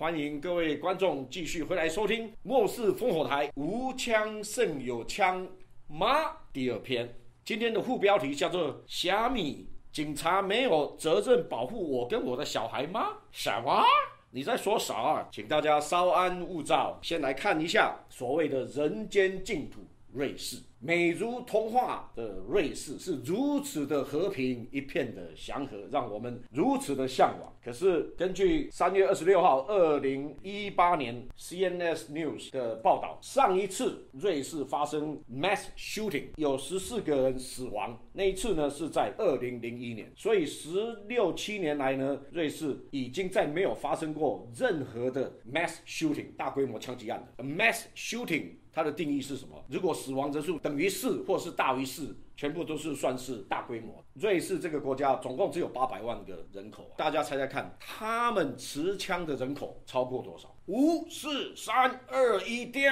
欢迎各位观众继续回来收听《末世烽火台》，无枪胜有枪吗？第二篇，今天的副标题叫做“虾米警察没有责任保护我跟我的小孩吗？”什么？你在说啥？请大家稍安勿躁，先来看一下所谓的人间净土——瑞士。美如童话的瑞士是如此的和平，一片的祥和，让我们如此的向往。可是根据三月二十六号二零一八年 CNS News 的报道，上一次瑞士发生 mass shooting 有十四个人死亡，那一次呢是在二零零一年。所以十六七年来呢，瑞士已经再没有发生过任何的 mass shooting 大规模枪击案的 mass shooting。它的定义是什么？如果死亡人数等于四，或是大于四，全部都是算是大规模。瑞士这个国家总共只有八百万个人口，大家猜猜看，他们持枪的人口超过多少？五、四、三、二、一，叮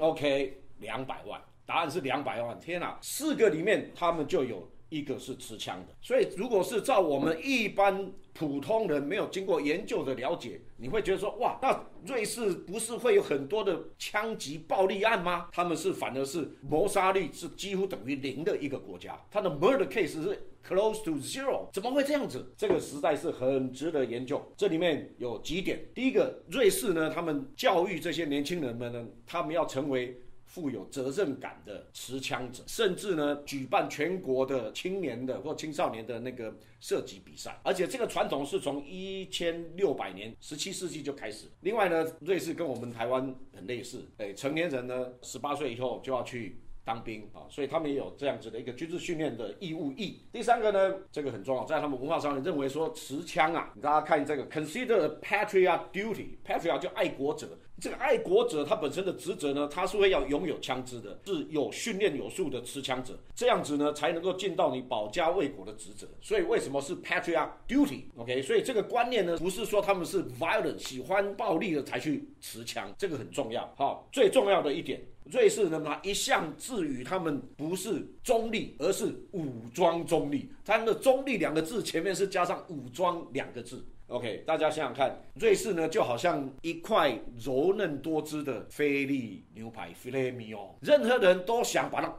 ，OK，两百万。答案是两百万。天哪，四个里面他们就有。一个是持枪的，所以如果是照我们一般普通人没有经过研究的了解，你会觉得说，哇，那瑞士不是会有很多的枪击暴力案吗？他们是反而是谋杀率是几乎等于零的一个国家，它的 murder case 是 close to zero，怎么会这样子？这个实在是很值得研究。这里面有几点，第一个，瑞士呢，他们教育这些年轻人们呢，他们要成为。富有责任感的持枪者，甚至呢举办全国的青年的或青少年的那个射击比赛，而且这个传统是从一千六百年十七世纪就开始。另外呢，瑞士跟我们台湾很类似，哎，成年人呢十八岁以后就要去当兵啊，所以他们也有这样子的一个军事训练的义务役。第三个呢，这个很重要，在他们文化上面认为说持枪啊，大家看这个，consider patriot duty，patriot 就爱国者。这个爱国者他本身的职责呢，他是会要拥有枪支的，是有训练有素的持枪者，这样子呢才能够尽到你保家卫国的职责。所以为什么是 patriot duty？OK，所以这个观念呢，不是说他们是 violent 喜欢暴力的才去持枪，这个很重要。好，最重要的一点，瑞士呢，他一向自诩他们不是中立，而是武装中立。他们的中立两个字前面是加上武装两个字。OK，大家想想看，瑞士呢就好像一块柔嫩多汁的菲力牛排 f i l e m i o 任何人都想把它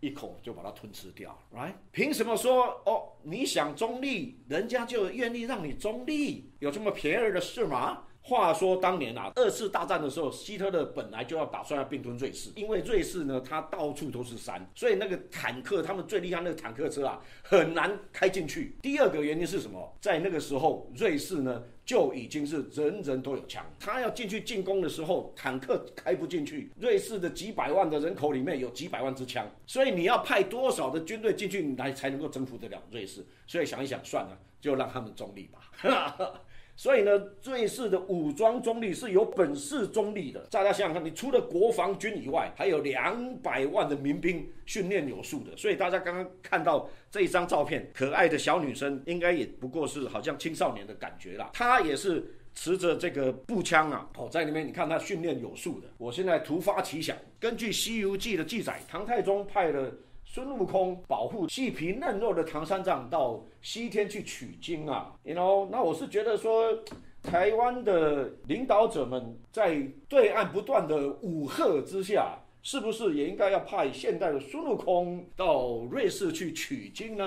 一口就把它吞吃掉，Right？凭什么说哦？你想中立，人家就愿意让你中立？有这么便宜的事吗？话说当年啊，二次大战的时候，希特勒本来就要打算要并吞瑞士，因为瑞士呢，它到处都是山，所以那个坦克，他们最厉害那个坦克车啊，很难开进去。第二个原因是什么？在那个时候，瑞士呢就已经是人人都有枪，他要进去进攻的时候，坦克开不进去。瑞士的几百万的人口里面有几百万支枪，所以你要派多少的军队进去来才能够征服得了瑞士？所以想一想，算了，就让他们中立吧。所以呢，瑞士的武装中立是有本事中立的。大家想想看，你除了国防军以外，还有两百万的民兵，训练有素的。所以大家刚刚看到这一张照片，可爱的小女生，应该也不过是好像青少年的感觉啦。她也是持着这个步枪啊，哦，在里面你看她训练有素的。我现在突发奇想，根据《西游记》的记载，唐太宗派了。孙悟空保护细皮嫩肉的唐三藏到西天去取经啊，you know？那我是觉得说，台湾的领导者们在对岸不断的武吓之下，是不是也应该要派现代的孙悟空到瑞士去取经呢？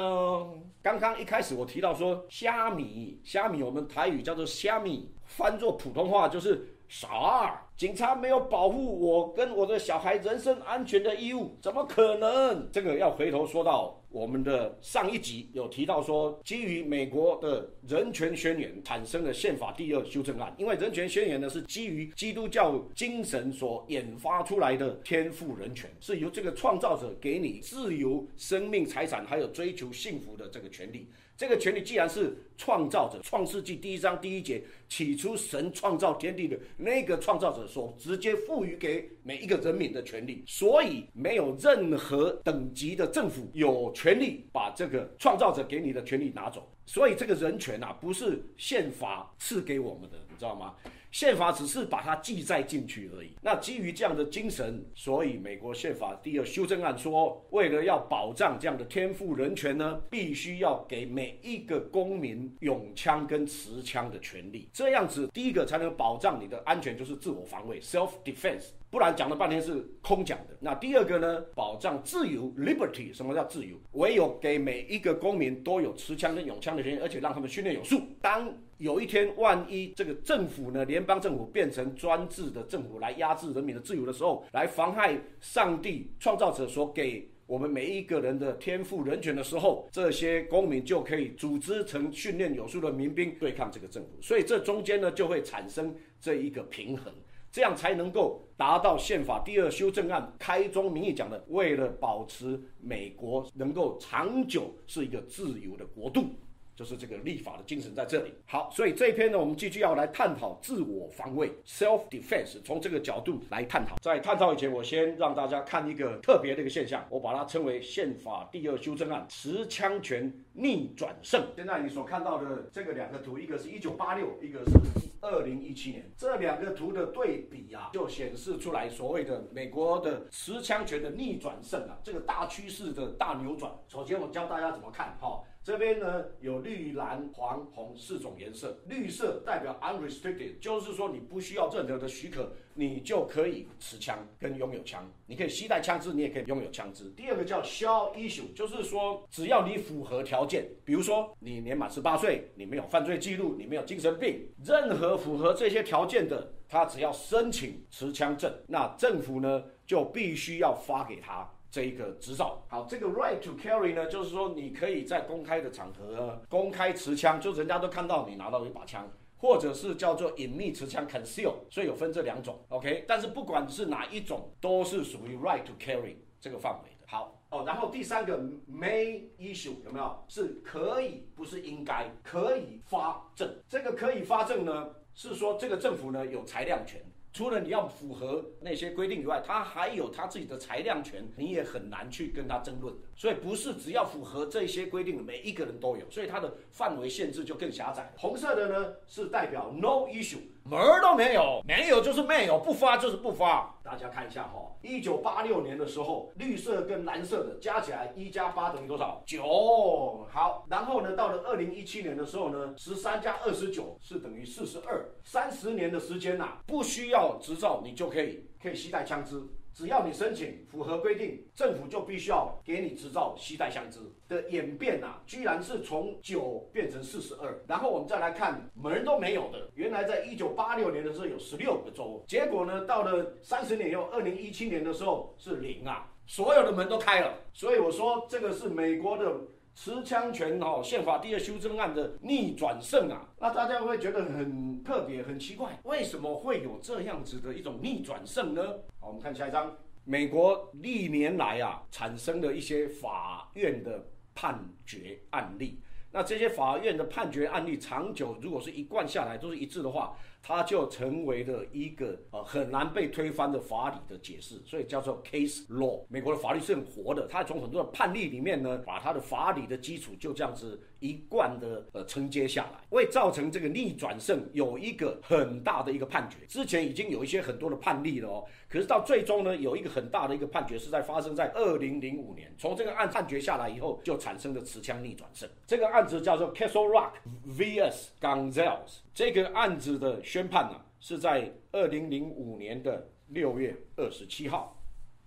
刚刚一开始我提到说虾米，虾米我们台语叫做虾米，翻作普通话就是傻。警察没有保护我跟我的小孩人身安全的义务，怎么可能？这个要回头说到我们的上一集有提到说，基于美国的人权宣言产生的宪法第二修正案，因为人权宣言呢是基于基督教精神所引发出来的天赋人权，是由这个创造者给你自由、生命、财产还有追求幸福的这个权利。这个权利既然是创造者，《创世纪》第一章第一节，起初神创造天地的那个创造者所直接赋予给每一个人民的权利，所以没有任何等级的政府有权利把这个创造者给你的权利拿走。所以这个人权啊，不是宪法赐给我们的，你知道吗？宪法只是把它记载进去而已。那基于这样的精神，所以美国宪法第二修正案说，为了要保障这样的天赋人权呢，必须要给每一个公民拥枪跟持枪的权利。这样子，第一个才能保障你的安全，就是自我防卫 （self defense）。不然讲了半天是空讲的。那第二个呢，保障自由 （liberty）。什么叫自由？唯有给每一个公民都有持枪跟拥枪的权利，而且让他们训练有素。当有一天万一这个政府呢，联邦政府变成专制的政府来压制人民的自由的时候，来妨害上帝创造者所给我们每一个人的天赋人权的时候，这些公民就可以组织成训练有素的民兵对抗这个政府。所以这中间呢，就会产生这一个平衡。这样才能够达到宪法第二修正案开宗明义讲的，为了保持美国能够长久是一个自由的国度。就是这个立法的精神在这里。好，所以这一篇呢，我们继续要来探讨自我防卫 （self defense），从这个角度来探讨。在探讨以前，我先让大家看一个特别的一个现象，我把它称为宪法第二修正案持枪权逆转胜。现在你所看到的这个两个图，一个是一九八六，一个是二零一七年，这两个图的对比啊，就显示出来所谓的美国的持枪权的逆转胜啊，这个大趋势的大扭转。首先，我教大家怎么看哈。这边呢有绿、蓝、黄、红四种颜色。绿色代表 unrestricted，就是说你不需要任何的许可，你就可以持枪跟拥有枪。你可以携带枪支，你也可以拥有枪支。第二个叫 shall issue，就是说只要你符合条件，比如说你年满十八岁，你没有犯罪记录，你没有精神病，任何符合这些条件的，他只要申请持枪证，那政府呢就必须要发给他。这一个执照，好，这个 right to carry 呢，就是说你可以在公开的场合公开持枪，就人家都看到你拿到一把枪，或者是叫做隐秘持枪 conceal，所以有分这两种，OK，但是不管是哪一种，都是属于 right to carry 这个范围的。好，哦，然后第三个 may issue 有没有？是可以，不是应该，可以发证。这个可以发证呢，是说这个政府呢有裁量权。除了你要符合那些规定以外，他还有他自己的裁量权，你也很难去跟他争论的。所以不是只要符合这些规定，每一个人都有，所以它的范围限制就更狭窄。红色的呢是代表 no issue。门儿都没有，没有就是没有，不发就是不发。大家看一下哈，一九八六年的时候，绿色跟蓝色的加起来一加八等于多少？九。好，然后呢，到了二零一七年的时候呢，十三加二十九是等于四十二。三十年的时间呐，不需要执照，你就可以可以携带枪支。只要你申请符合规定，政府就必须要给你执照携带枪支的演变啊，居然是从九变成四十二。然后我们再来看门都没有的，原来在一九八六年的时候有十六个州，结果呢到了三十年以后，二零一七年的时候是零啊，所有的门都开了。所以我说这个是美国的。持枪权哦，宪法第二修正案的逆转胜啊，那大家会觉得很特别、很奇怪，为什么会有这样子的一种逆转胜呢？好，我们看下一章，美国历年来啊产生的一些法院的判决案例，那这些法院的判决案例长久如果是一贯下来都是一致的话。它就成为了一个呃很难被推翻的法理的解释，所以叫做 case law。美国的法律是很活的，它从很多的判例里面呢，把它的法理的基础就这样子一贯的呃承接下来，为造成这个逆转胜有一个很大的一个判决。之前已经有一些很多的判例了哦，可是到最终呢，有一个很大的一个判决是在发生在二零零五年，从这个案判决下来以后，就产生了持枪逆转胜。这个案子叫做 Castle Rock vs Gonzales。这个案子的宣判呢，是在二零零五年的六月二十七号。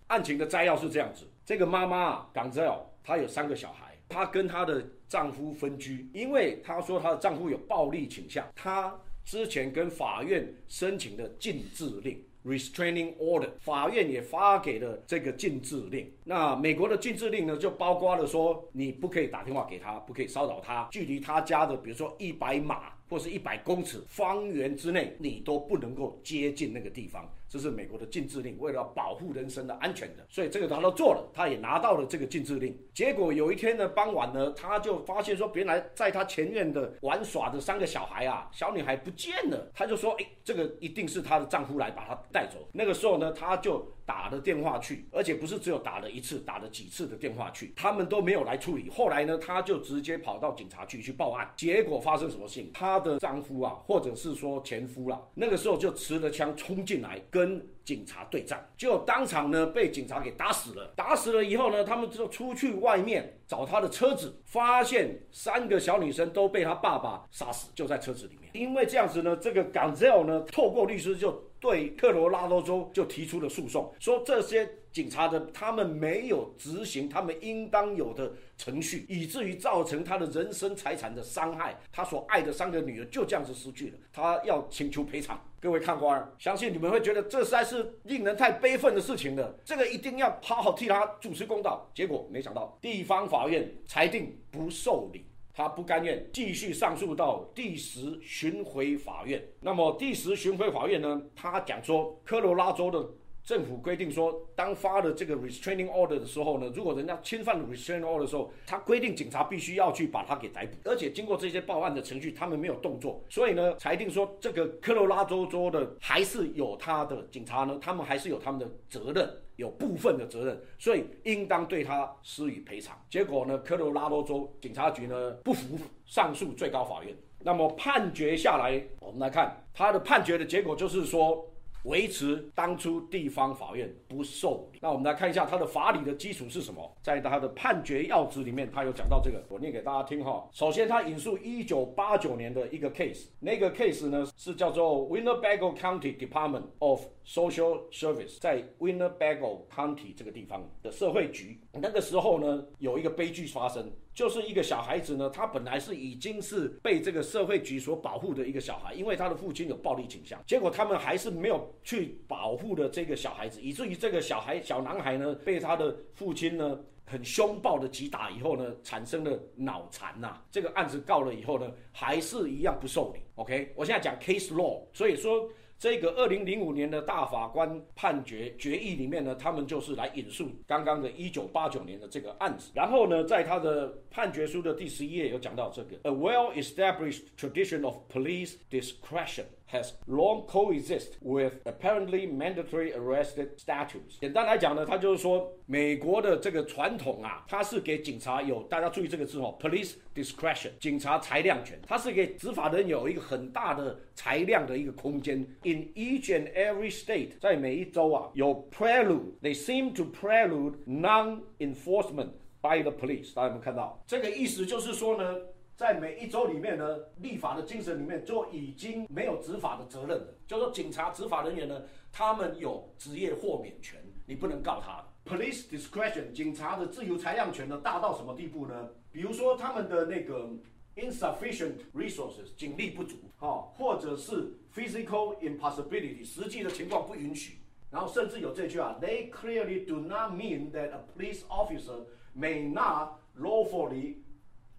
案情的摘要是这样子：这个妈妈港泽尔，她有三个小孩，她跟她的丈夫分居，因为她说她的丈夫有暴力倾向，她之前跟法院申请的禁制令 （restraining order），法院也发给了这个禁制令。那美国的禁制令呢，就包括了说，你不可以打电话给她，不可以骚扰她，距离她家的，比如说一百码。或是一百公尺方圆之内，你都不能够接近那个地方。这是美国的禁制令，为了保护人身的安全的，所以这个他都做了，他也拿到了这个禁制令。结果有一天呢傍晚呢，他就发现说，原来在他前院的玩耍的三个小孩啊，小女孩不见了。他就说，哎，这个一定是她的丈夫来把她带走。那个时候呢，他就打了电话去，而且不是只有打了一次，打了几次的电话去，他们都没有来处理。后来呢，他就直接跑到警察局去报案。结果发生什么事情？他的丈夫啊，或者是说前夫啦，那个时候就持着枪冲进来跟跟警察对战，就当场呢被警察给打死了。打死了以后呢，他们就出去外面找他的车子，发现三个小女生都被他爸爸杀死，就在车子里面。因为这样子呢，这个 Gonzale 呢，透过律师就对科罗拉多州就提出了诉讼，说这些。警察的他们没有执行他们应当有的程序，以至于造成他的人身财产的伤害。他所爱的三个女儿就这样子失去了，他要请求赔偿。各位看官，相信你们会觉得这实在是令人太悲愤的事情了。这个一定要好好替他主持公道。结果没想到，地方法院裁定不受理，他不甘愿，继续上诉到第十巡回法院。那么第十巡回法院呢，他讲说科罗拉州的。政府规定说，当发了这个 restraining order 的时候呢，如果人家侵犯了 restraining order 的时候，他规定警察必须要去把他给逮捕，而且经过这些报案的程序，他们没有动作，所以呢，裁定说这个科罗拉多州的还是有他的警察呢，他们还是有他们的责任，有部分的责任，所以应当对他施以赔偿。结果呢，科罗拉多州警察局呢不服上诉最高法院，那么判决下来，我们来看他的判决的结果就是说。维持当初地方法院不受。那我们来看一下它的法理的基础是什么？在它的判决要旨里面，它有讲到这个，我念给大家听哈。首先，它引述一九八九年的一个 case，那个 case 呢是叫做 Winnebago County Department of Social Service，在 Winnebago County 这个地方的社会局。那个时候呢，有一个悲剧发生。就是一个小孩子呢，他本来是已经是被这个社会局所保护的一个小孩，因为他的父亲有暴力倾向，结果他们还是没有去保护的这个小孩子，以至于这个小孩小男孩呢，被他的父亲呢很凶暴的击打以后呢，产生了脑残呐。这个案子告了以后呢，还是一样不受理。OK，我现在讲 case law，所以说。这个二零零五年的大法官判决决议里面呢，他们就是来引述刚刚的一九八九年的这个案子，然后呢，在他的判决书的第十一页有讲到这个，a well-established tradition of police discretion。Has long coexist with apparently mandatory arrested statutes。简单来讲呢，它就是说美国的这个传统啊，它是给警察有大家注意这个字哦，police discretion，警察裁量权，它是给执法人有一个很大的裁量的一个空间。In each and every state，在每一州啊，有 prelude，they seem to prelude non-enforcement by the police。大家有没有看到？这个意思就是说呢。在每一周里面呢，立法的精神里面就已经没有执法的责任了。就说警察执法人员呢，他们有职业豁免权，你不能告他。Police discretion，警察的自由裁量权呢，大到什么地步呢？比如说他们的那个 insufficient resources，警力不足，哈，或者是 physical impossibility，实际的情况不允许。然后甚至有这句啊，They clearly do not mean that a police officer may not lawfully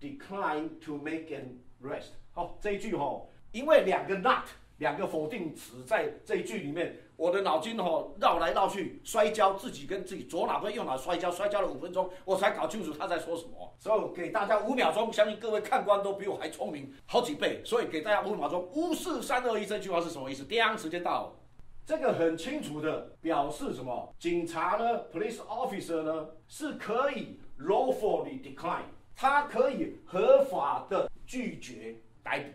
Decline to make an arrest。好，这一句哈，因为两个 not 两个否定词在这一句里面，我的脑筋哈绕来绕去，摔跤，自己跟自己左脑跟右脑摔跤，摔跤了五分钟，我才搞清楚他在说什么。所以给大家五秒钟，相信各位看官都比我还聪明好几倍。所以给大家五秒钟，五四三二一，这句话是什么意思？叮，时间到。这个很清楚的表示什么？警察呢，police officer 呢，是可以 lawfully decline。他可以合法的拒绝逮捕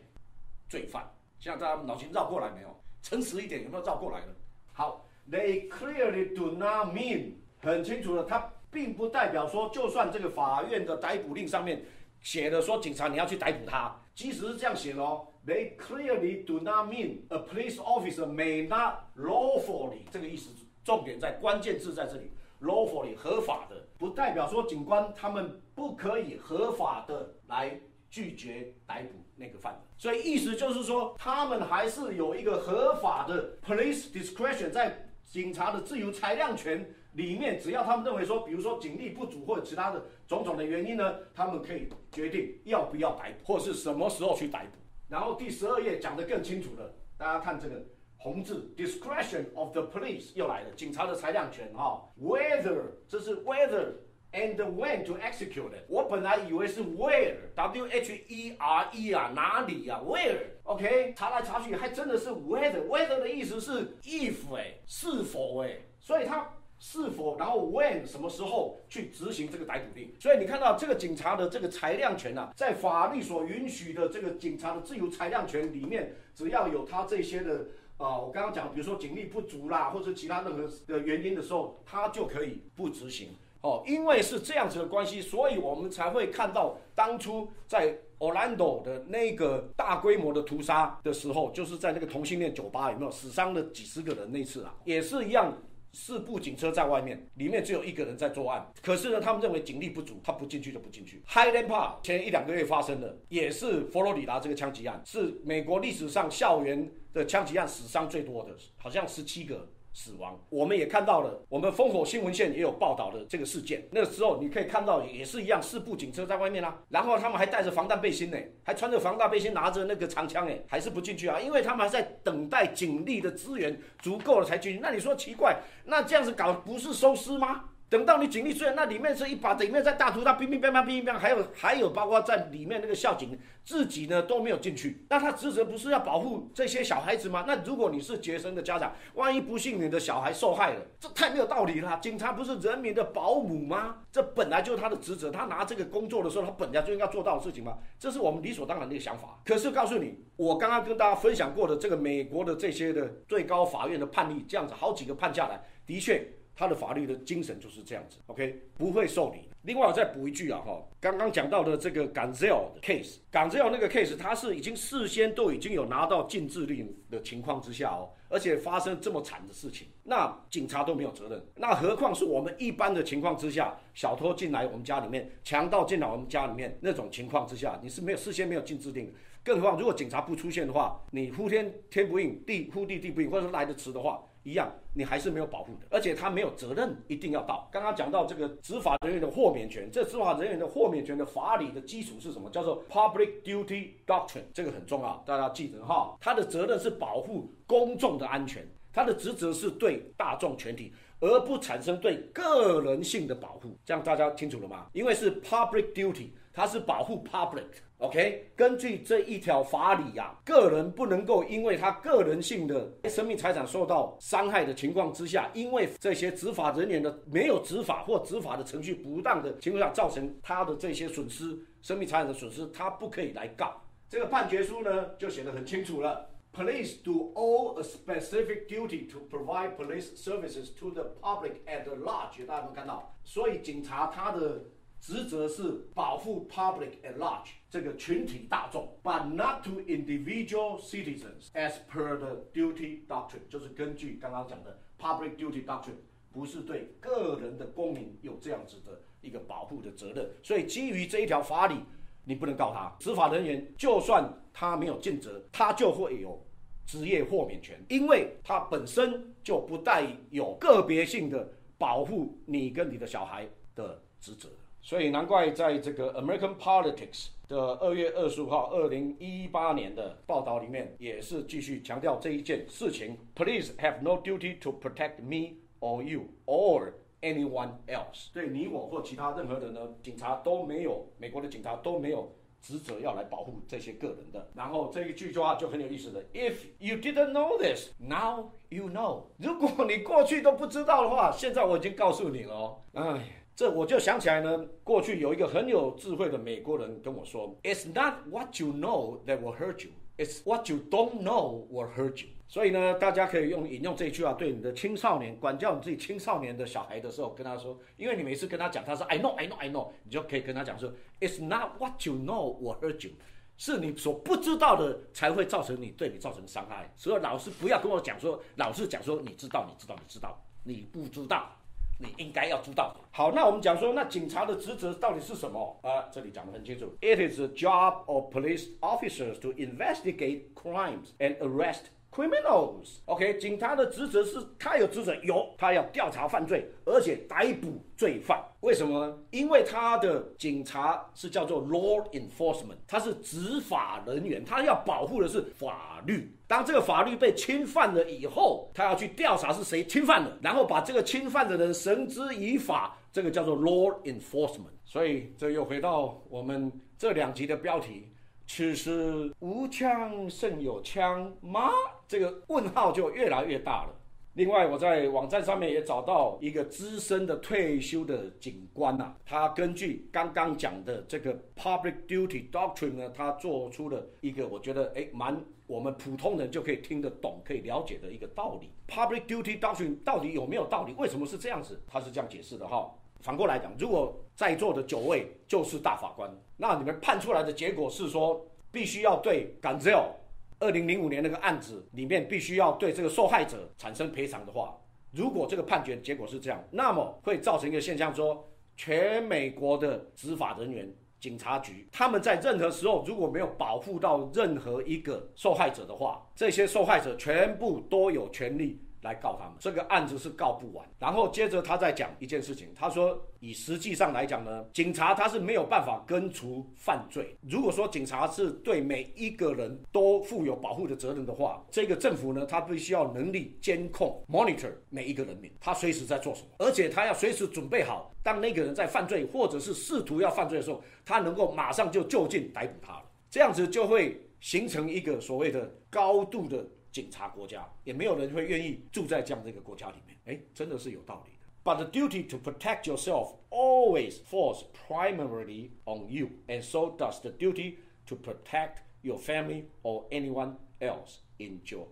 罪犯，现在大家脑筋绕过来没有？诚实一点，有没有绕过来呢？好，They clearly do not mean 很清楚的，它并不代表说，就算这个法院的逮捕令上面写的说警察你要去逮捕他，即使是这样写的哦，They clearly do not mean a police officer may not lawfully 这个意思，重点在关键字在这里。Lawfully 合法的，不代表说警官他们不可以合法的来拒绝逮捕那个犯人，所以意思就是说，他们还是有一个合法的 police discretion，在警察的自由裁量权里面，只要他们认为说，比如说警力不足或者其他的种种的原因呢，他们可以决定要不要逮捕，或是什么时候去逮捕。然后第十二页讲得更清楚了，大家看这个。红字，discretion of the police 又来了，警察的裁量权哈。Whether 这是 whether and when to execute it。我本来以为是 where，w h e r e 啊，哪里啊？Where？OK？查来查去还真的是 whether。whether 的意思是 if 哎，是否哎，所以它是否，然后 when 什么时候去执行这个逮捕令？所以你看到这个警察的这个裁量权啊，在法律所允许的这个警察的自由裁量权里面，只要有他这些的啊，我刚刚讲，比如说警力不足啦，或者其他任何的原因的时候，他就可以不执行。哦，因为是这样子的关系，所以我们才会看到当初在 Orlando 的那个大规模的屠杀的时候，就是在那个同性恋酒吧有没有死伤了几十个人那次啊，也是一样。四部警车在外面，里面只有一个人在作案。可是呢，他们认为警力不足，他不进去就不进去。Highland Park 前一两个月发生的，也是佛罗里达这个枪击案，是美国历史上校园的枪击案死伤最多的，好像十七个。死亡，我们也看到了，我们烽火新闻线也有报道的这个事件。那个时候你可以看到，也是一样，四部警车在外面啦，然后他们还带着防弹背心呢，还穿着防弹背心，拿着那个长枪哎，还是不进去啊，因为他们还在等待警力的支援足够了才进去。那你说奇怪，那这样子搞不是收尸吗？等到你警力虽然那里面是一把，里面在大屠杀，乒乒乓乓，乒乒乓，还有还有包括在里面那个校警自己呢都没有进去，那他职责不是要保护这些小孩子吗？那如果你是杰森的家长，万一不幸你的小孩受害了，这太没有道理了。警察不是人民的保姆吗？这本来就是他的职责，他拿这个工作的时候，他本来就应该做到的事情吗？这是我们理所当然的一个想法。可是告诉你，我刚刚跟大家分享过的这个美国的这些的最高法院的判例，这样子好几个判下来，的确。他的法律的精神就是这样子，OK，不会受理。另外，我再补一句啊，哈，刚刚讲到的这个 Gonzale 的 case，Gonzale 那个 case，他是已经事先都已经有拿到禁制令的情况之下哦，而且发生这么惨的事情，那警察都没有责任，那何况是我们一般的情况之下，小偷进来我们家里面，强盗进来我们家里面那种情况之下，你是没有事先没有禁制令，更何况如果警察不出现的话，你呼天天不应，地呼地地不应，或者说来得迟的话。一样，你还是没有保护的，而且他没有责任一定要到。刚刚讲到这个执法人员的豁免权，这执法人员的豁免权的法理的基础是什么？叫做 Public Duty Doctrine，这个很重要，大家记得哈。他的责任是保护公众的安全，他的职责是对大众全体，而不产生对个人性的保护。这样大家清楚了吗？因为是 Public Duty，它是保护 Public。OK，根据这一条法理呀，个人不能够因为他个人性的生命财产受到伤害的情况之下，因为这些执法人员的没有执法或执法的程序不当的情况下，造成他的这些损失、生命财产的损失，他不可以来告。这个判决书呢，就写得很清楚了：Police do all a specific duty to provide police services to the public at large。大家有没有看到？所以警察他的。职责是保护 public at large 这个群体大众，but not to individual citizens as per the duty doctrine，就是根据刚刚讲的 public duty doctrine，不是对个人的公民有这样子的一个保护的责任。所以基于这一条法理，你不能告他。执法人员就算他没有尽责，他就会有职业豁免权，因为他本身就不带有个别性的保护你跟你的小孩的职责。所以难怪在这个 American Politics 的二月二十五号二零一八年的报道里面，也是继续强调这一件事情。Police have no duty to protect me or you or anyone else。对你我或其他任何人呢，警察都没有，美国的警察都没有职责要来保护这些个人的。然后这一句话就很有意思的：If you didn't know this, now you know。如果你过去都不知道的话，现在我已经告诉你了。哎。这我就想起来呢，过去有一个很有智慧的美国人跟我说：“It's not what you know that will hurt you, it's what you don't know will hurt you。”所以呢，大家可以用引用这句话，对你的青少年管教你自己青少年的小孩的时候，跟他说，因为你每次跟他讲，他说 “I know, I know, I know”，你就可以跟他讲说：“It's not what you know will hurt you，是你所不知道的才会造成你对你造成伤害。”所以老师不要跟我讲说，老是讲说你知道，你知道，你知道，你不知道。你应该要知道。好，那我们讲说，那警察的职责到底是什么啊？这里讲得很清楚，It is the job of police officers to investigate crimes and arrest. Criminals, OK，警察的职责是，他有职责，有他要调查犯罪，而且逮捕罪犯。为什么呢？因为他的警察是叫做 law enforcement，他是执法人员，他要保护的是法律。当这个法律被侵犯了以后，他要去调查是谁侵犯的，然后把这个侵犯的人绳之以法。这个叫做 law enforcement。所以这又回到我们这两集的标题。此时无枪胜有枪吗？这个问号就越来越大了。另外，我在网站上面也找到一个资深的退休的警官呐，他根据刚刚讲的这个 Public Duty Doctrine 呢，他做出了一个我觉得哎蛮我们普通人就可以听得懂、可以了解的一个道理。Public Duty Doctrine 到底有没有道理？为什么是这样子？他是这样解释的哈。反过来讲，如果在座的九位就是大法官，那你们判出来的结果是说，必须要对 g a n z e l 二零零五年那个案子里面必须要对这个受害者产生赔偿的话，如果这个判决结果是这样，那么会造成一个现象，说全美国的执法人员、警察局，他们在任何时候如果没有保护到任何一个受害者的话，这些受害者全部都有权利。来告他们，这个案子是告不完。然后接着他再讲一件事情，他说以实际上来讲呢，警察他是没有办法根除犯罪。如果说警察是对每一个人都负有保护的责任的话，这个政府呢，他必须要能力监控 monitor 每一个人民，他随时在做什么，而且他要随时准备好，当那个人在犯罪或者是试图要犯罪的时候，他能够马上就就近逮捕他了。这样子就会形成一个所谓的高度的。警察国家也没有人会愿意住在这样的一个国家里面，哎，真的是有道理的。But the duty to protect yourself always falls primarily on you, and so does the duty to protect your family or anyone else in your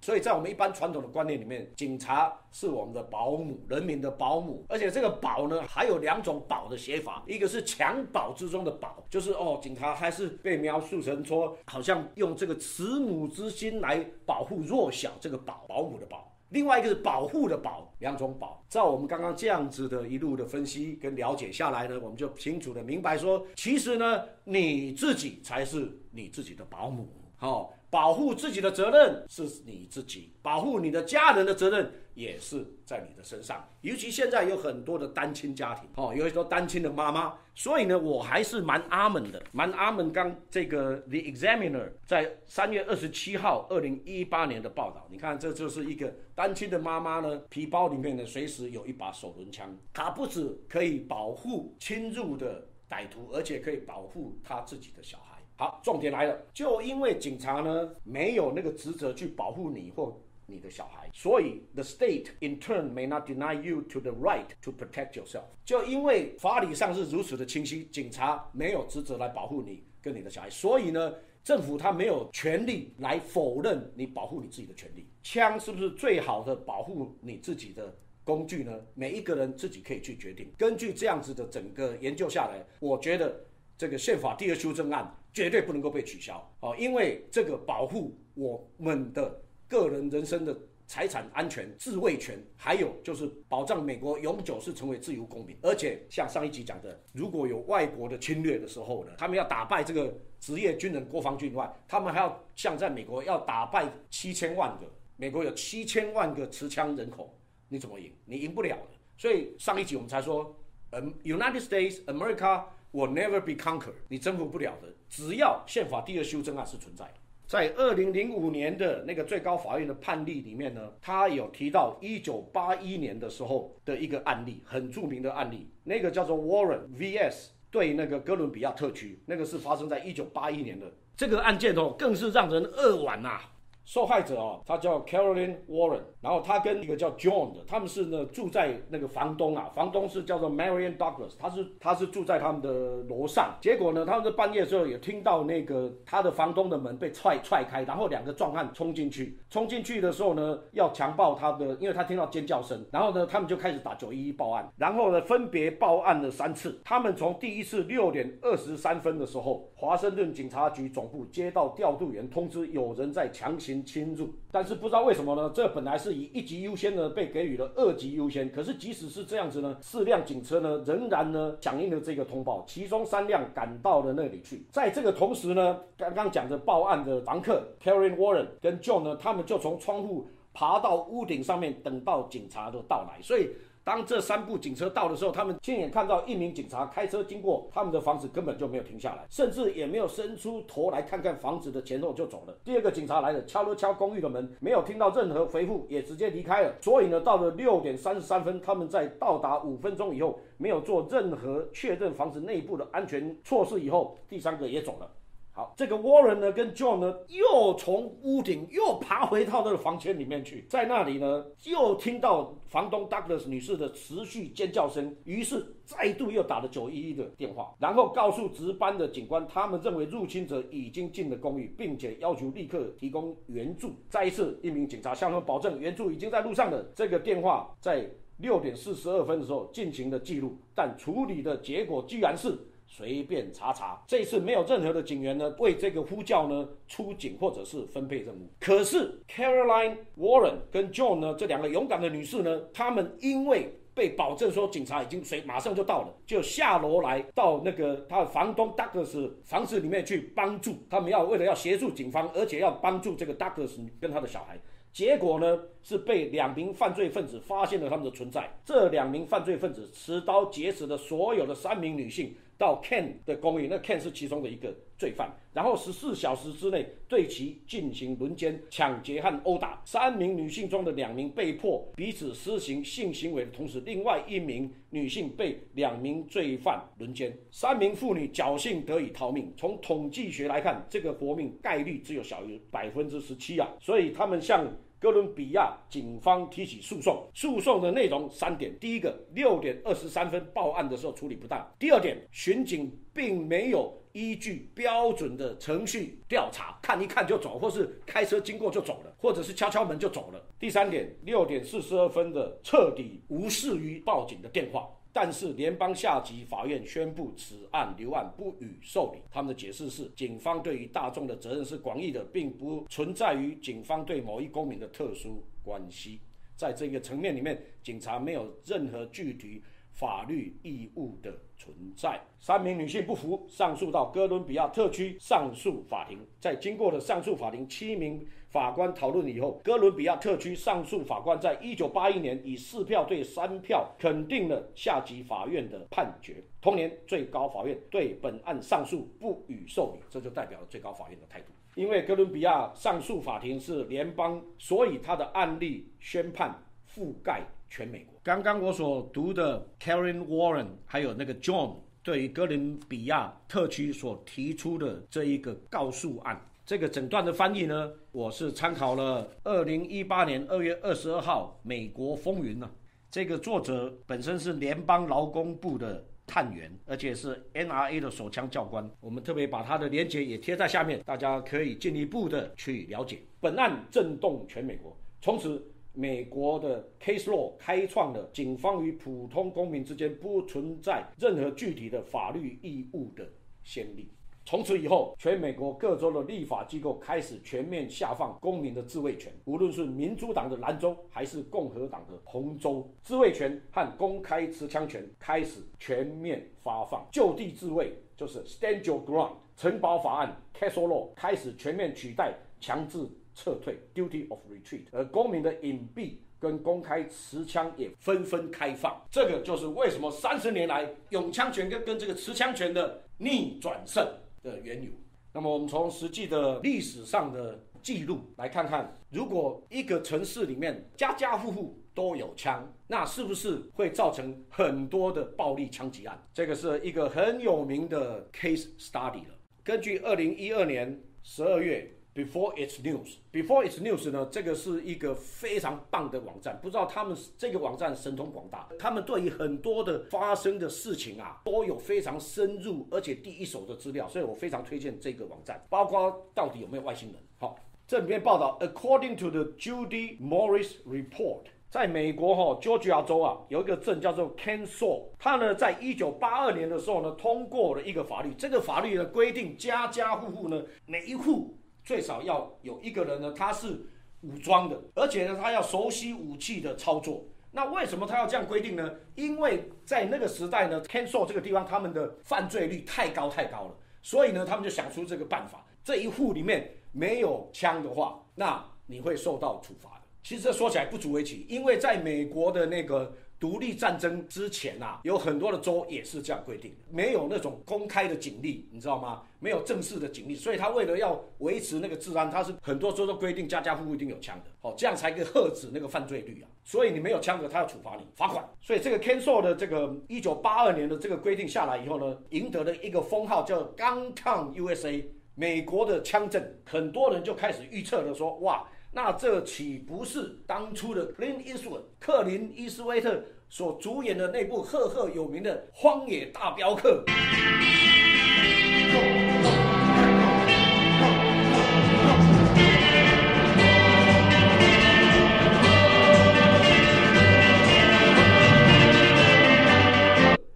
所以在我们一般传统的观念里面，警察是我们的保姆，人民的保姆。而且这个保呢，还有两种保的写法，一个是襁褓之中的保，就是哦，警察还是被描述成说，好像用这个慈母之心来保护弱小，这个保保姆的保。另外一个是保护的保，两种保。照我们刚刚这样子的一路的分析跟了解下来呢，我们就清楚的明白说，其实呢，你自己才是你自己的保姆，好。保护自己的责任是你自己，保护你的家人的责任也是在你的身上。尤其现在有很多的单亲家庭，哦，有很多单亲的妈妈，所以呢，我还是蛮阿门的，蛮阿门。刚这个 The Examiner 在三月二十七号二零一八年的报道，你看，这就是一个单亲的妈妈呢，皮包里面呢随时有一把手轮枪，她不止可以保护侵入的歹徒，而且可以保护她自己的小孩。好，重点来了，就因为警察呢没有那个职责去保护你或你的小孩，所以 the state in turn may not deny you to the right to protect yourself。就因为法理上是如此的清晰，警察没有职责来保护你跟你的小孩，所以呢，政府他没有权利来否认你保护你自己的权利。枪是不是最好的保护你自己的工具呢？每一个人自己可以去决定。根据这样子的整个研究下来，我觉得这个宪法第二修正案。绝对不能够被取消哦，因为这个保护我们的个人人身的财产安全、自卫权，还有就是保障美国永久是成为自由公民。而且像上一集讲的，如果有外国的侵略的时候呢，他们要打败这个职业军人、国防军外，他们还要像在美国要打败七千万个美国有七千万个持枪人口，你怎么赢？你赢不了的。所以上一集我们才说，嗯，United States America。Will never be conquered，你征服不了的。只要宪法第二修正案是存在，在二零零五年的那个最高法院的判例里面呢，他有提到一九八一年的时候的一个案例，很著名的案例，那个叫做 Warren vs 对那个哥伦比亚特区，那个是发生在一九八一年的这个案件哦，更是让人扼腕呐。受害者哦，他叫 Caroline Warren，然后他跟一个叫 John 的，他们是呢住在那个房东啊，房东是叫做 Marion Douglas，他是他是住在他们的楼上。结果呢，他们在半夜的时候也听到那个他的房东的门被踹踹开，然后两个壮汉冲进去，冲进去的时候呢，要强暴他的，因为他听到尖叫声，然后呢，他们就开始打九一一报案，然后呢，分别报案了三次。他们从第一次六点二十三分的时候，华盛顿警察局总部接到调度员通知，有人在强行。侵入，但是不知道为什么呢？这本来是以一级优先呢，被给予了二级优先。可是即使是这样子呢，四辆警车呢，仍然呢响应了这个通报，其中三辆赶到了那里去。在这个同时呢，刚刚讲的报案的房客 Karen Warren 跟 John 呢，他们就从窗户爬到屋顶上面，等到警察的到来。所以。当这三部警车到的时候，他们亲眼看到一名警察开车经过他们的房子，根本就没有停下来，甚至也没有伸出头来看看房子的前后就走了。第二个警察来了，敲了敲公寓的门，没有听到任何回复，也直接离开了。所以呢，到了六点三十三分，他们在到达五分钟以后，没有做任何确认房子内部的安全措施以后，第三个也走了。好，这个 Warren 呢跟 John 呢又从屋顶又爬回到那个房间里面去，在那里呢又听到房东 Douglas 女士的持续尖叫声，于是再度又打了九一一的电话，然后告诉值班的警官，他们认为入侵者已经进了公寓，并且要求立刻提供援助。再一次，一名警察向他们保证援助已经在路上了。这个电话在六点四十二分的时候进行了记录，但处理的结果居然是。随便查查，这一次没有任何的警员呢为这个呼叫呢出警或者是分配任务。可是 Caroline Warren 跟 John 呢这两个勇敢的女士呢，她们因为被保证说警察已经随马上就到了，就下楼来到那个他的房东 Douglas 房子里面去帮助他们，要为了要协助警方，而且要帮助这个 Douglas 跟他的小孩。结果呢，是被两名犯罪分子发现了他们的存在。这两名犯罪分子持刀劫持了所有的三名女性，到 Ken 的公寓，那 Ken 是其中的一个罪犯。然后十四小时之内对其进行轮奸、抢劫和殴打。三名女性中的两名被迫彼此施行性行为的同时，另外一名女性被两名罪犯轮奸。三名妇女侥幸得以逃命。从统计学来看，这个活命概率只有小于百分之十七啊！所以他们向。哥伦比亚警方提起诉讼，诉讼的内容三点：第一个，六点二十三分报案的时候处理不当；第二点，巡警并没有依据标准的程序调查，看一看就走，或是开车经过就走了，或者是敲敲门就走了；第三点，六点四十二分的彻底无视于报警的电话。但是联邦下级法院宣布此案留案不予受理。他们的解释是，警方对于大众的责任是广义的，并不存在于警方对某一公民的特殊关系。在这个层面里面，警察没有任何具体法律义务的存在。三名女性不服，上诉到哥伦比亚特区上诉法庭。在经过了上诉法庭七名。法官讨论以后，哥伦比亚特区上诉法官在一九八一年以四票对三票肯定了下级法院的判决。同年，最高法院对本案上诉不予受理，这就代表了最高法院的态度。因为哥伦比亚上诉法庭是联邦，所以他的案例宣判覆盖全美国。刚刚我所读的 Karen Warren 还有那个 John 对于哥伦比亚特区所提出的这一个告诉案。这个整段的翻译呢，我是参考了二零一八年二月二十二号《美国风云》呢。这个作者本身是联邦劳工部的探员，而且是 NRA 的手枪教官。我们特别把他的连结也贴在下面，大家可以进一步的去了解。本案震动全美国，从此美国的 Case Law 开创了警方与普通公民之间不存在任何具体的法律义务的先例。从此以后，全美国各州的立法机构开始全面下放公民的自卫权，无论是民主党的兰州还是共和党的红州，自卫权和公开持枪权开始全面发放。就地自卫就是 Stand Your Ground。城堡法案 Case Law 开始全面取代强制撤退 Duty of Retreat，而公民的隐蔽跟公开持枪也纷纷开放。这个就是为什么三十年来拥枪权跟跟这个持枪权的逆转胜。的缘由。那么，我们从实际的历史上的记录来看看，如果一个城市里面家家户户都有枪，那是不是会造成很多的暴力枪击案？这个是一个很有名的 case study 了。根据二零一二年十二月。Before it's news，Before it's news 呢，这个是一个非常棒的网站。不知道他们这个网站神通广大，他们对于很多的发生的事情啊，都有非常深入而且第一手的资料，所以我非常推荐这个网站。包括到底有没有外星人？好，这里面报道，According to the Judy Morris Report，在美国哈，Georgia 州啊，有一个镇叫做 Kansas，它呢，在一九八二年的时候呢，通过了一个法律。这个法律呢，规定家家户户呢，每一户。最少要有一个人呢，他是武装的，而且呢，他要熟悉武器的操作。那为什么他要这样规定呢？因为在那个时代呢 k a n s o 这个地方他们的犯罪率太高太高了，所以呢，他们就想出这个办法：这一户里面没有枪的话，那你会受到处罚的。其实这说起来不足为奇，因为在美国的那个。独立战争之前啊，有很多的州也是这样规定的，没有那种公开的警力，你知道吗？没有正式的警力，所以他为了要维持那个治安，他是很多州都规定家家户户一定有枪的，好，这样才可以遏制那个犯罪率啊。所以你没有枪的，他要处罚你，罚款。所以这个 k e n s o 的这个一九八二年的这个规定下来以后呢，赢得了一个封号叫 “Gun Town USA”，美国的枪阵，很多人就开始预测了说，哇，那这岂不是当初的 Clint Eastwood 克林伊斯威特所主演的那部赫赫有名的《荒野大镖客》？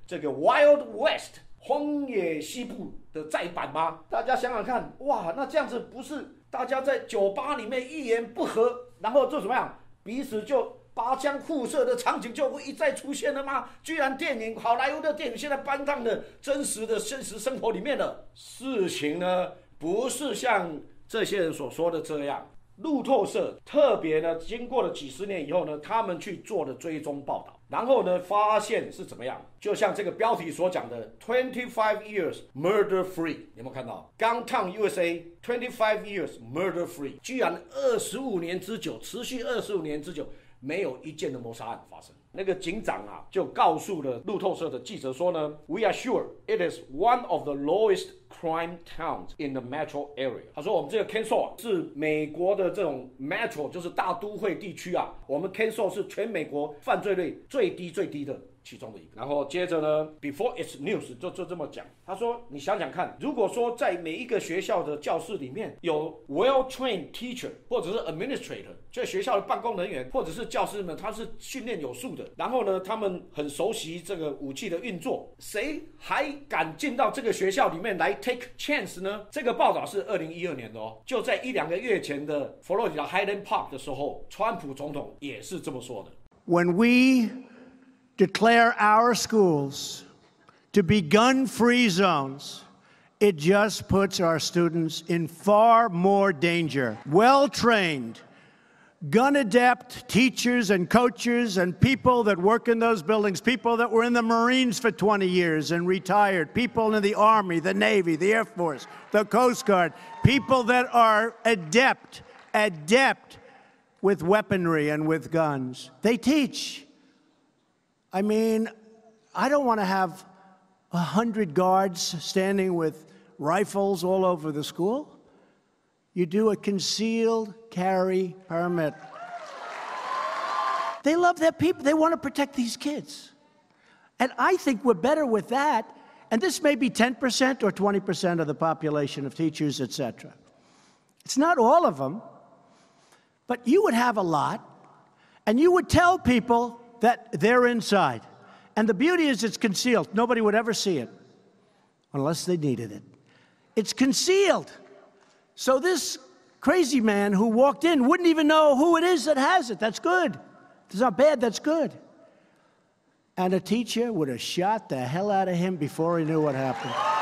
这个 Wild West 荒野西部的再版吗？大家想想看，哇，那这样子不是大家在酒吧里面一言不合，然后就怎么样，彼此就拔枪互射的场景就会一再出现了吗？居然电影好莱坞的电影现在搬到了真实的现实生活里面了。事情呢，不是像这些人所说的这样。路透社特别呢，经过了几十年以后呢，他们去做了追踪报道。然后呢，发现是怎么样？就像这个标题所讲的，twenty five years murder free，有没有看到？刚 town USA twenty five years murder free，居然二十五年之久，持续二十五年之久，没有一件的谋杀案发生。那个警长啊，就告诉了路透社的记者说呢，We are sure it is one of the lowest crime towns in the metro area。他说我们这个 Kansas 是美国的这种 metro，就是大都会地区啊，我们 Kansas 是全美国犯罪率最低最低的。其中的一个，然后接着呢，Before it's news 就就这么讲。他说：“你想想看，如果说在每一个学校的教室里面有 well-trained teacher 或者是 administrator，就学校的办公人员或者是教师们，他是训练有素的，然后呢，他们很熟悉这个武器的运作，谁还敢进到这个学校里面来 take chance 呢？”这个报道是二零一二年的哦，就在一两个月前的佛罗里达 Highland Park 的时候，川普总统也是这么说的。When we declare our schools to be gun free zones, it just puts our students in far more danger. Well trained, gun adept teachers and coaches and people that work in those buildings, people that were in the Marines for 20 years and retired, people in the Army, the Navy, the Air Force, the Coast Guard, people that are adept, adept with weaponry and with guns. They teach. I mean, I don't want to have a hundred guards standing with rifles all over the school. You do a concealed carry permit. They love their people. They want to protect these kids. And I think we're better with that. And this may be 10% or 20% of the population of teachers, etc. It's not all of them, but you would have a lot, and you would tell people that they're inside. And the beauty is it's concealed. Nobody would ever see it unless they needed it. It's concealed. So this crazy man who walked in wouldn't even know who it is that has it. That's good. It's not bad, that's good. And a teacher would have shot the hell out of him before he knew what happened.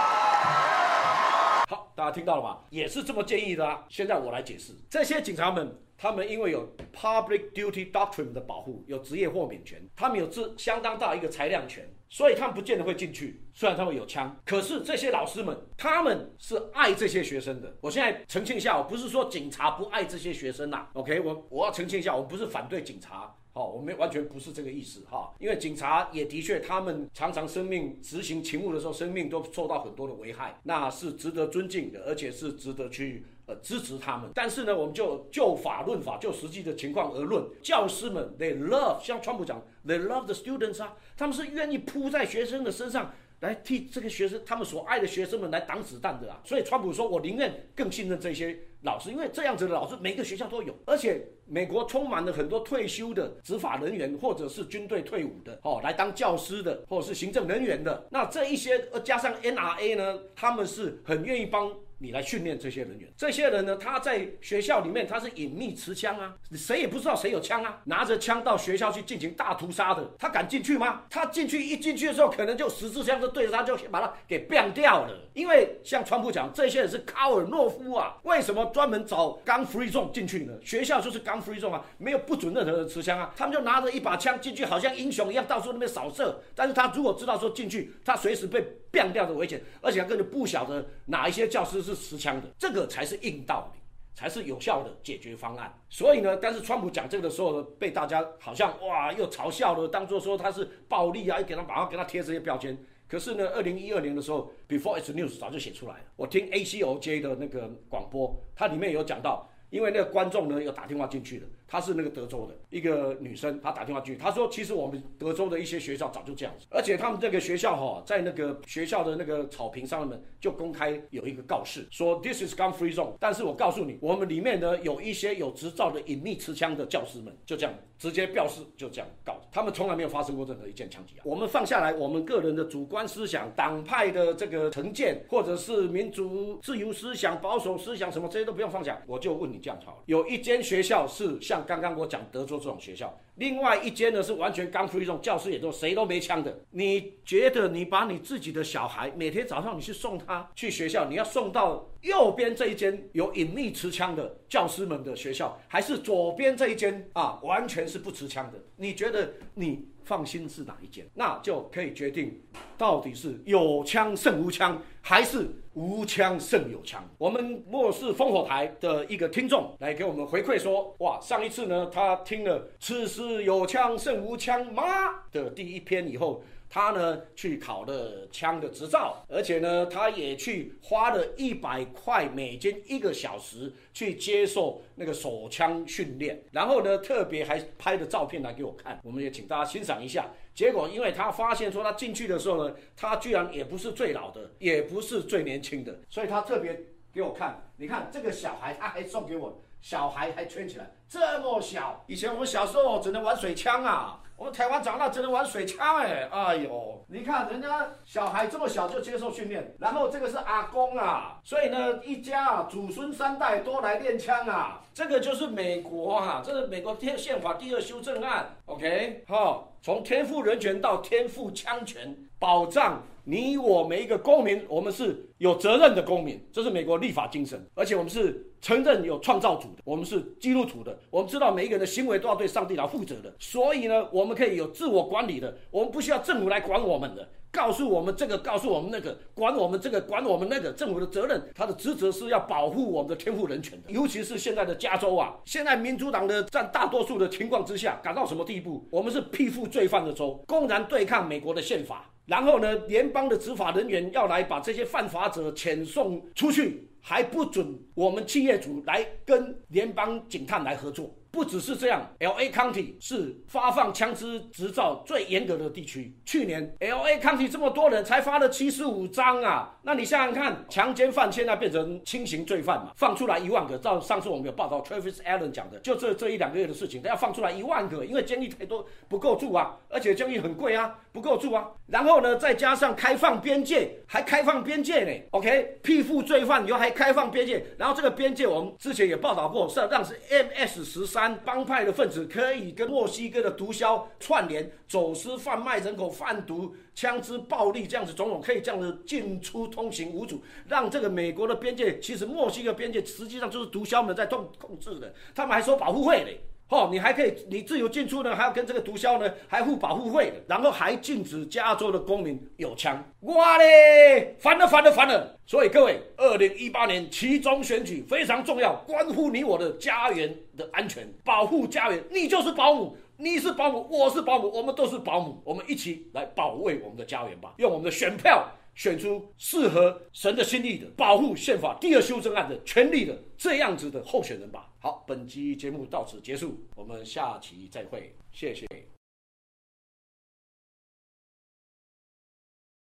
大家听到了吗？也是这么建议的、啊。现在我来解释，这些警察们他们因为有 public duty doctrine 的保护，有职业豁免权，他们有自相当大一个裁量权，所以他们不见得会进去。虽然他们有枪，可是这些老师们，他们是爱这些学生的。我现在澄清一下，我不是说警察不爱这些学生呐。OK，我我要澄清一下，我不是反对警察。好，我们完全不是这个意思哈，因为警察也的确，他们常常生命执行勤务的时候，生命都受到很多的危害，那是值得尊敬的，而且是值得去呃支持他们。但是呢，我们就就法论法，就实际的情况而论，教师们 they love，像川普讲 they love the students 啊，他们是愿意扑在学生的身上。来替这个学生，他们所爱的学生们来挡子弹的啊！所以川普说：“我宁愿更信任这些老师，因为这样子的老师每个学校都有，而且美国充满了很多退休的执法人员或者是军队退伍的哦，来当教师的或者是行政人员的。那这一些呃加上 NRA 呢，他们是很愿意帮。”你来训练这些人员，这些人呢，他在学校里面他是隐秘持枪啊，谁也不知道谁有枪啊，拿着枪到学校去进行大屠杀的，他敢进去吗？他进去一进去的时候，可能就十字枪就对着他，就把他给毙掉了。因为像川普讲，这些人是卡尔诺夫啊，为什么专门找刚 free zone 进去呢？学校就是刚 free zone 啊，没有不准任何人持枪啊，他们就拿着一把枪进去，好像英雄一样到处那边扫射。但是他如果知道说进去，他随时被毙掉的危险，而且他根本不晓得哪一些教师。是持枪的，这个才是硬道理，才是有效的解决方案。所以呢，但是川普讲这个的时候呢，被大家好像哇又嘲笑了，当做说他是暴力啊，又给他马上给他贴这些标签。可是呢，二零一二年的时候，Before It's News 早就写出来了。我听 ACOJ 的那个广播，它里面有讲到，因为那个观众呢有打电话进去的。她是那个德州的一个女生，她打电话去，她说：“其实我们德州的一些学校早就这样子，而且他们这个学校哈，在那个学校的那个草坪上面就公开有一个告示，说 This is gun free zone。但是我告诉你，我们里面呢有一些有执照的隐秘持枪的教师们，就这样直接表示就这样告，他们从来没有发生过任何一件枪击案。我们放下来，我们个人的主观思想、党派的这个成见，或者是民主自由思想、保守思想什么这些都不用放下，我就问你这样好了。有一间学校是像。刚刚我讲德州这种学校，另外一间呢是完全刚出一种教室，也都谁都没枪的。你觉得你把你自己的小孩每天早上你去送他去学校，你要送到右边这一间有隐秘持枪的教师们的学校，还是左边这一间啊完全是不持枪的？你觉得你放心是哪一间？那就可以决定到底是有枪胜无枪，还是？无枪胜有枪。我们末世烽火台的一个听众来给我们回馈说：哇，上一次呢，他听了“此时有枪胜无枪吗”的第一篇以后。他呢去考了枪的执照，而且呢，他也去花了一百块美金一个小时去接受那个手枪训练，然后呢，特别还拍的照片来给我看，我们也请大家欣赏一下。结果，因为他发现说他进去的时候呢，他居然也不是最老的，也不是最年轻的，所以他特别给我看。你看这个小孩，他还送给我，小孩还圈起来，这么小。以前我们小时候只能玩水枪啊。我们台湾长大只能玩水枪哎，哎呦，你看人家小孩这么小就接受训练，然后这个是阿公啊，所以呢一家祖孙三代都来练枪啊，这个就是美国啊，这是美国宪宪法第二修正案，OK，好，从天赋人权到天赋枪权，保障你我每一个公民，我们是有责任的公民，这是美国立法精神，而且我们是。承认有创造主的，我们是基督徒的，我们知道每一个人的行为都要对上帝来负责的，所以呢，我们可以有自我管理的，我们不需要政府来管我们的，告诉我们这个，告诉我们那个，管我们这个，管我们那个，政府的责任，他的职责是要保护我们的天赋人权的，尤其是现在的加州啊，现在民主党的占大多数的情况之下，赶到什么地步？我们是庇护罪犯的州，公然对抗美国的宪法，然后呢，联邦的执法人员要来把这些犯法者遣送出去。还不准我们企业主来跟联邦警探来合作。不只是这样，L A County 是发放枪支执照最严格的地区。去年 L A County 这么多人才发了七十五张啊，那你想想看，强奸犯现在变成轻型罪犯嘛，放出来一万个。照上次我们有报道，Travis Allen 讲的，就这这一两个月的事情，他要放出来一万个，因为监狱太多不够住啊，而且监狱很贵啊，不够住啊。然后呢，再加上开放边界，还开放边界呢。OK，庇护罪犯以后还开放边界，然后这个边界我们之前也报道过，是让是 M S 十三。帮派的分子可以跟墨西哥的毒枭串联，走私、贩卖人口、贩毒、枪支暴力这样子种种，可以这样子进出通行无阻，让这个美国的边界，其实墨西哥边界实际上就是毒枭们在控控制的，他们还收保护费嘞。哦，你还可以，你自由进出呢，还要跟这个毒枭呢，还付保护费，然后还禁止加州的公民有枪。哇嘞，烦了烦了烦了！所以各位，二零一八年其中选举非常重要，关乎你我的家园的安全，保护家园。你就是保姆，你是保姆，我是保姆，我们都是保姆，我们一起来保卫我们的家园吧，用我们的选票。选出适合神的心意的保护宪法第二修正案的权利的这样子的候选人吧。好，本期节目到此结束，我们下期再会，谢谢。